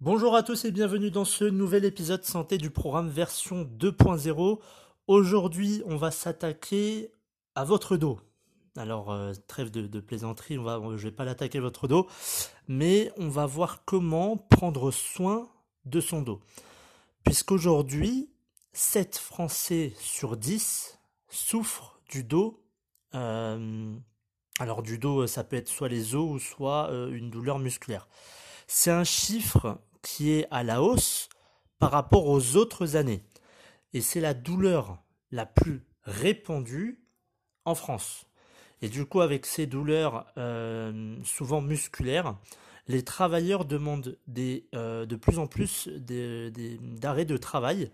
Bonjour à tous et bienvenue dans ce nouvel épisode santé du programme version 2.0. Aujourd'hui, on va s'attaquer à votre dos. Alors, euh, trêve de, plaisanterie, on va, je vais pas l'attaquer votre dos, mais on va voir comment prendre soin de son dos. Puisqu'aujourd'hui, 7 Français sur 10 souffrent du dos. Euh, alors du dos, ça peut être soit les os ou soit euh, une douleur musculaire. C'est un chiffre qui est à la hausse par rapport aux autres années. Et c'est la douleur la plus répandue en France. Et du coup, avec ces douleurs euh, souvent musculaires, les travailleurs demandent euh, de plus en plus d'arrêts de travail,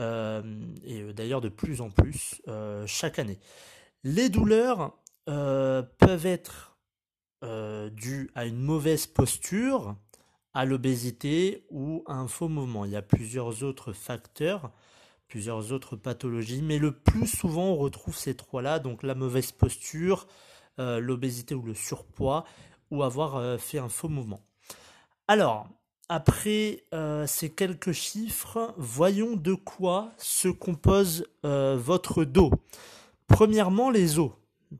euh, et d'ailleurs de plus en plus chaque année. Les douleurs peuvent être dues à une mauvaise posture, à l'obésité ou à un faux mouvement. Il y a plusieurs autres facteurs, plusieurs autres pathologies, mais le plus souvent on retrouve ces trois-là, donc la mauvaise posture, euh, l'obésité ou le surpoids, ou avoir euh, fait un faux mouvement. Alors, après euh, ces quelques chiffres, voyons de quoi se compose votre dos. Premièrement, les os,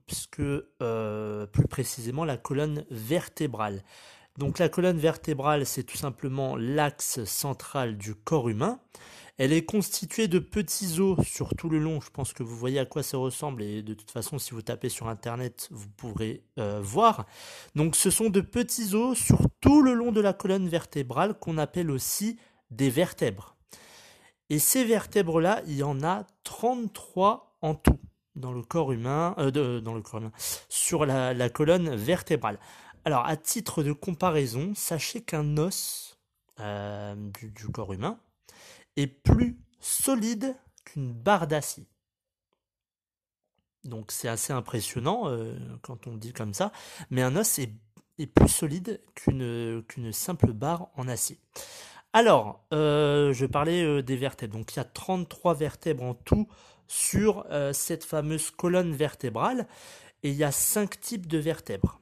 puisque plus précisément la colonne vertébrale. Donc la colonne vertébrale, c'est tout simplement l'axe central du corps humain. Elle est constituée de petits os sur tout le long. Je pense que vous voyez à quoi ça ressemble et de toute façon, si vous tapez sur Internet, vous pourrez euh, voir. Donc ce sont de petits os sur tout le long de la colonne vertébrale qu'on appelle aussi des vertèbres. Et ces vertèbres-là, il y en a 33 en tout dans le corps humain, euh, dans le corps humain, sur la colonne vertébrale. Alors, à titre de comparaison, sachez qu'un os euh, du, corps humain est plus solide qu'une barre d'acier. Donc c'est assez impressionnant euh, quand on dit comme ça, mais un os est, plus solide qu'une simple barre en acier. Alors, je parlais des vertèbres. Donc il y a 33 vertèbres en tout sur cette fameuse colonne vertébrale, et il y a 5 types de vertèbres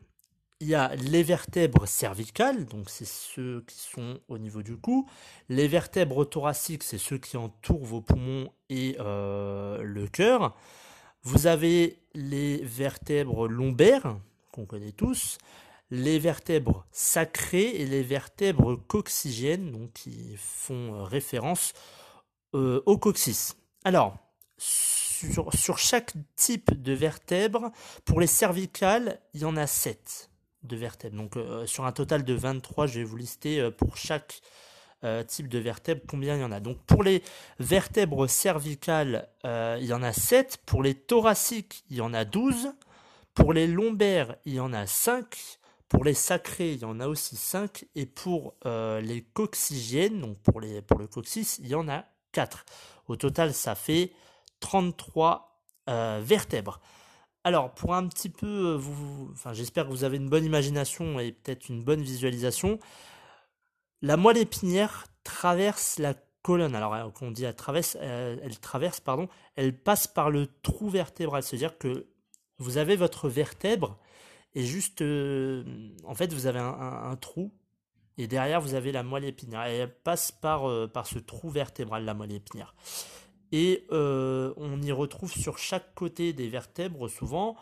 il y a les vertèbres cervicales, donc c'est ceux qui sont au niveau du cou. Les vertèbres thoraciques, c'est ceux qui entourent vos poumons et euh, le cœur. Vous avez les vertèbres lombaires, qu'on connaît tous, les vertèbres sacrées et les vertèbres coccygènes, donc qui font référence euh, au coccyx. Alors, sur, sur, chaque type de vertèbre, pour les cervicales, il y en a 7 de vertèbres. Donc euh, sur un total de 23, je vais vous lister euh, pour chaque euh, type de vertèbre combien il y en a. Donc pour les vertèbres cervicales, il y en a 7. Pour les thoraciques, il y en a 12. Pour les lombaires, il y en a 5. Pour les sacrés, il y en a aussi 5. Et pour les coccygènes, donc pour, les, pour le coccyx, il y en a 4. Au total, ça fait 33 vertèbres. Alors, pour un petit peu, euh, vous, enfin, j'espère que vous avez une bonne imagination et peut-être une bonne visualisation. La moelle épinière traverse la colonne. Alors, euh, quand on dit elle traverse, euh, elle, traverse, pardon, elle passe par le trou vertébral. C'est-à-dire que vous avez votre vertèbre et juste, en fait, vous avez un, trou et derrière vous avez la moelle épinière. Et elle passe par, par ce trou vertébral, la moelle épinière. Et euh, on y retrouve sur chaque côté des vertèbres souvent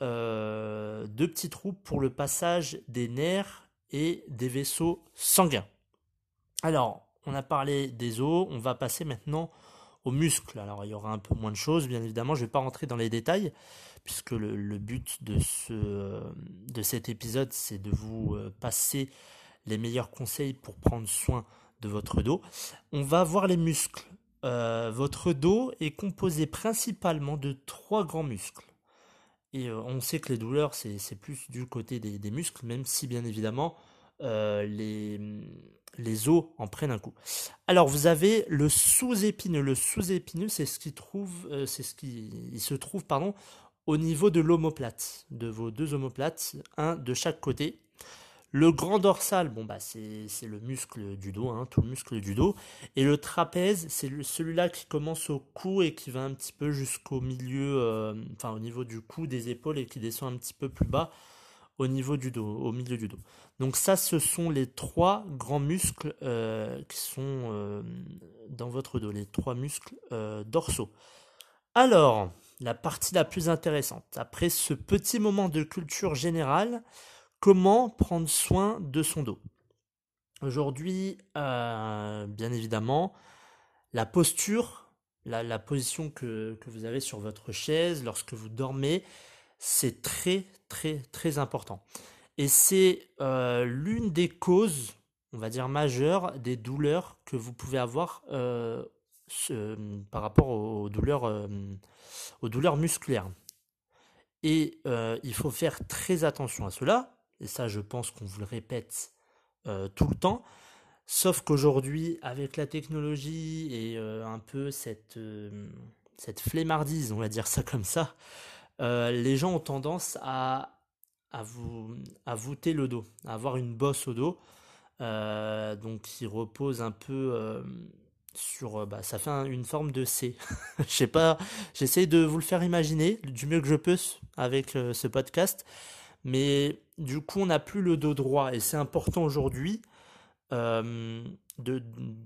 euh, deux petits trous pour le passage des nerfs et des vaisseaux sanguins. Alors, on a parlé des os, on va passer maintenant aux muscles. Alors, il y aura un peu moins de choses, bien évidemment, je ne vais pas rentrer dans les détails, puisque le, but de, ce, de cet épisode, c'est de vous euh, passer les meilleurs conseils pour prendre soin de votre dos. On va voir les muscles. Euh, votre dos est composé principalement de trois grands muscles. Et euh, on sait que les douleurs, c'est plus du côté des, muscles, même si bien évidemment euh, les, les os en prennent un coup. Alors vous avez le sous-épineux. Le sous-épineux, c'est ce qui trouve, c'est ce qui il se trouve pardon au niveau de l'omoplate, de vos deux omoplates, un de chaque côté. Le grand dorsal, bon bah c'est le muscle du dos, hein, tout le muscle du dos. Et le trapèze, c'est celui-là qui commence au cou et qui va un petit peu jusqu'au milieu, euh, enfin au niveau du cou, des épaules et qui descend un petit peu plus bas au niveau du dos, au milieu du dos. Donc ça, ce sont les trois grands muscles euh, qui sont euh, dans votre dos, les trois muscles dorsaux. Alors, la partie la plus intéressante, après ce petit moment de culture générale, Comment prendre soin de son dos Aujourd'hui, euh, bien évidemment, la posture, la, position que, vous avez sur votre chaise lorsque vous dormez, c'est très très très important. Et c'est euh, l'une des causes, on va dire majeures, des douleurs que vous pouvez avoir euh, par rapport aux douleurs, aux douleurs musculaires. Et il faut faire très attention à cela et ça je pense qu'on vous le répète euh, tout le temps, sauf qu'aujourd'hui avec la technologie et euh, un peu cette, euh, cette flemmardise, on va dire ça comme ça, les gens ont tendance à, à, vous, à voûter le dos, à avoir une bosse au dos, donc qui repose un peu sur bah, ça fait une forme de C. Je sais pas, j'essaie de vous le faire imaginer du mieux que je peux avec ce podcast mais du coup on n'a plus le dos droit et c'est important aujourd'hui euh, de,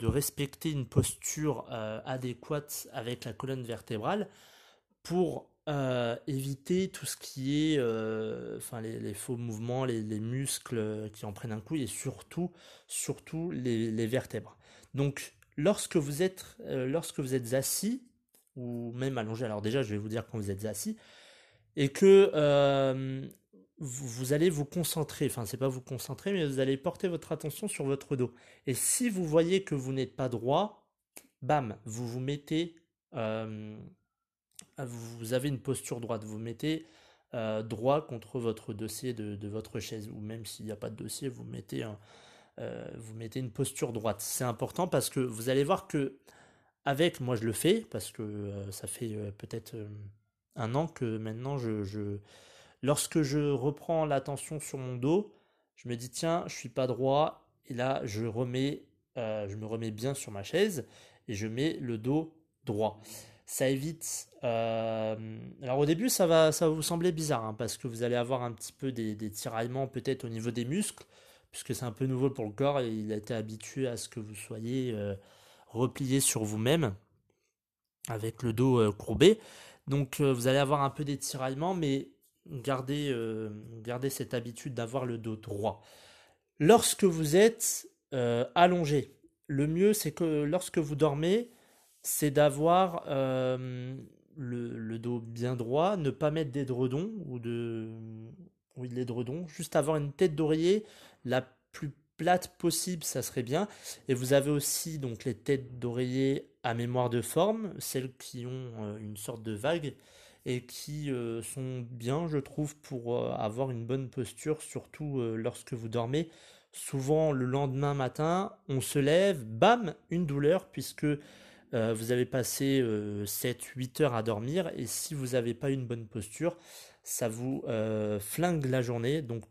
respecter une posture euh, adéquate avec la colonne vertébrale pour euh, éviter tout ce qui est enfin les, faux mouvements, les, muscles qui en prennent un coup et surtout, surtout les, vertèbres. Donc lorsque vous êtes lorsque vous êtes assis ou même allongé, alors déjà je vais vous dire quand vous êtes assis, et que vous, allez vous concentrer, enfin c'est pas vous concentrer, mais vous allez porter votre attention sur votre dos. Et si vous voyez que vous n'êtes pas droit, bam, vous vous mettez, euh, vous avez une posture droite, vous mettez euh, droit contre votre dossier de, votre chaise, ou même s'il n'y a pas de dossier, vous mettez, euh, vous mettez une posture droite. C'est important parce que vous allez voir que avec, moi je le fais, parce que ça fait peut-être un an que maintenant je Lorsque je reprends l'attention sur mon dos, je me dis tiens, je suis pas droit et là je remets, euh, je me remets bien sur ma chaise et je mets le dos droit. Ça évite. Euh, alors au début ça va, ça vous sembler bizarre hein, parce que vous allez avoir un petit peu des, tiraillements peut-être au niveau des muscles puisque c'est un peu nouveau pour le corps et il a été habitué à ce que vous soyez euh, replié sur vous-même avec le dos courbé. Donc vous allez avoir un peu des tiraillements, mais Gardez, euh, cette habitude d'avoir le dos droit. Lorsque vous êtes euh, allongé, le mieux c'est que lorsque vous dormez, c'est d'avoir euh, le, dos bien droit, ne pas mettre d'édredon ou de oui l'édredon, juste avoir une tête d'oreiller la plus plate possible, ça serait bien. Et vous avez aussi donc les têtes d'oreiller à mémoire de forme, celles qui ont une sorte de vague et qui euh, sont bien, je trouve, pour euh, avoir une bonne posture, surtout euh, lorsque vous dormez. Souvent, le lendemain matin, on se lève, bam, une douleur, puisque vous avez passé 7-8 heures à dormir, et si vous n'avez pas une bonne posture, ça vous flingue la journée. Donc,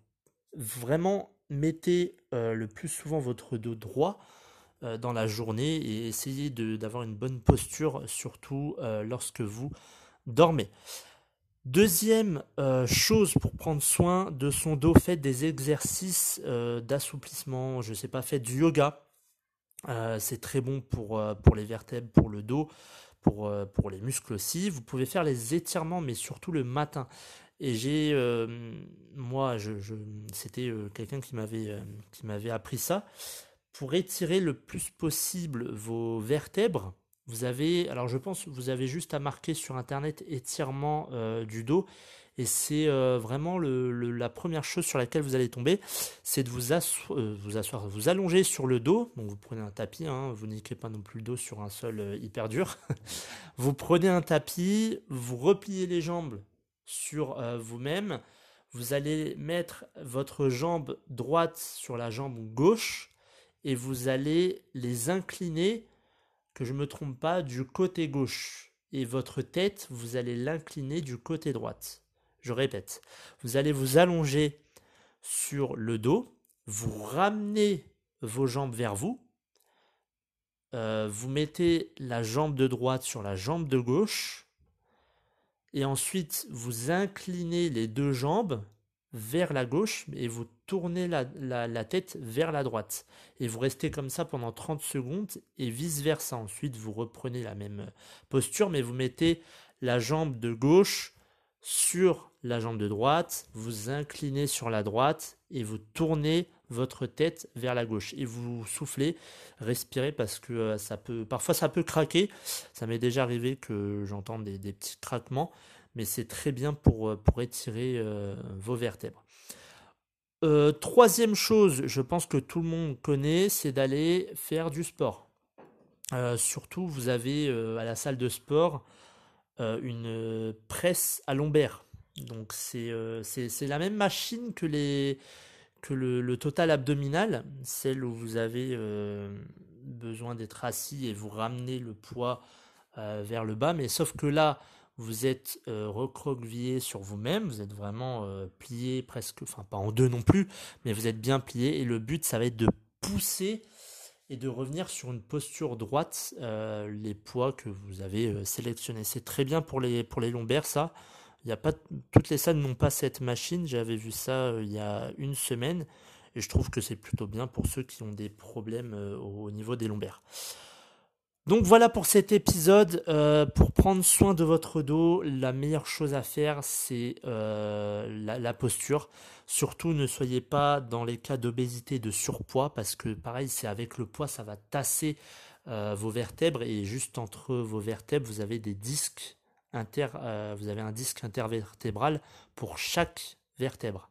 vraiment, mettez le plus souvent votre dos droit dans la journée et essayez d'avoir une bonne posture, surtout lorsque vous dormez. Deuxième euh, chose pour prendre soin de son dos, faites des exercices euh, d'assouplissement, je sais pas, faites du yoga. Euh, c'est très bon pour, les vertèbres, pour le dos, pour, les muscles aussi. Vous pouvez faire les étirements, mais surtout le matin. Et j'ai, moi, c'était quelqu'un qui m'avait appris ça. Pour étirer le plus possible vos vertèbres, vous avez, alors je pense, vous avez juste à marquer sur internet étirement euh, du dos. Et c'est euh, vraiment la première chose sur laquelle vous allez tomber, c'est de vous, euh, vous asseoir, vous allonger sur le dos. Donc vous prenez un tapis, hein, vous niquez pas non plus le dos sur un sol hyper dur. vous prenez un tapis, vous repliez les jambes sur vous-même. Vous allez mettre votre jambe droite sur la jambe gauche et vous allez les incliner, que je me trompe pas, du côté gauche. Et votre tête, vous allez l'incliner du côté droite. Je répète, vous allez vous allonger sur le dos, vous ramenez vos jambes vers vous, euh, vous mettez la jambe de droite sur la jambe de gauche, et ensuite vous inclinez les deux jambes vers la gauche et vous tournez la, tête vers la droite. Et vous restez comme ça pendant 30 secondes et vice-versa. Ensuite, vous reprenez la même posture, mais vous mettez la jambe de gauche sur la jambe de droite, vous inclinez sur la droite et vous tournez votre tête vers la gauche et vous soufflez, respirez parce que euh, ça peut, parfois ça peut craquer. Ça m'est déjà arrivé que j'entende des, petits craquements, mais c'est très bien pour, euh, étirer euh, vos vertèbres. Troisième chose, je pense que tout le monde connaît, c'est d'aller faire du sport. surtout, vous avez à la salle de sport une presse à lombaire. Donc c'est la même machine que les, que le, total abdominal, celle où vous avez euh, besoin d'être assis et vous ramenez le poids euh, vers le bas, mais sauf que là, vous êtes euh, recroquevillé sur vous-même, vous êtes vraiment plié presque, enfin pas en deux non plus, mais vous êtes bien plié et le but, ça va être de pousser et de revenir sur une posture droite les poids que vous avez sélectionnés. C'est très bien pour les, pour les lombaires, ça. Il a pas toutes les salles n'ont pas cette machine. J'avais vu ça euh, il y a une semaine et je trouve que c'est plutôt bien pour ceux qui ont des problèmes euh, au niveau des lombaires. Donc voilà pour cet épisode. Euh, pour prendre soin de votre dos, la meilleure chose à faire, c'est la, posture. Surtout, ne soyez pas dans les cas d'obésité, de surpoids, parce que pareil, c'est avec le poids, ça va tasser vos vertèbres et juste entre vos vertèbres, vous avez des disques euh, vous avez un disque intervertébral pour chaque vertèbre.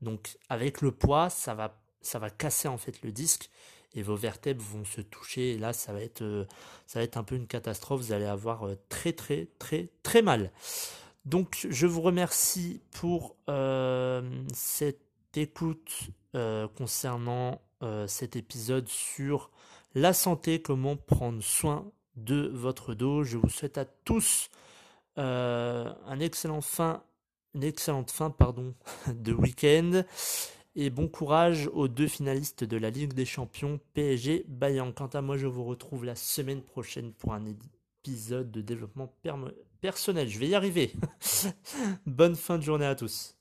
Donc avec le poids, ça va, ça va casser en fait le disque et vos vertèbres vont se toucher et là ça va être euh, ça va être un peu une catastrophe, vous allez avoir euh, très très très très mal. Donc je vous remercie pour cette écoute concernant cet épisode sur la santé, comment prendre soin de votre dos. Je vous souhaite à tous euh, un excellent fin, une excellente fin pardon, de week-end. Et bon courage aux deux finalistes de la Ligue des Champions, PSG Bayern. Quant à moi, je vous retrouve la semaine prochaine pour un épisode de développement personnel. Je vais y arriver. Bonne fin de journée à tous.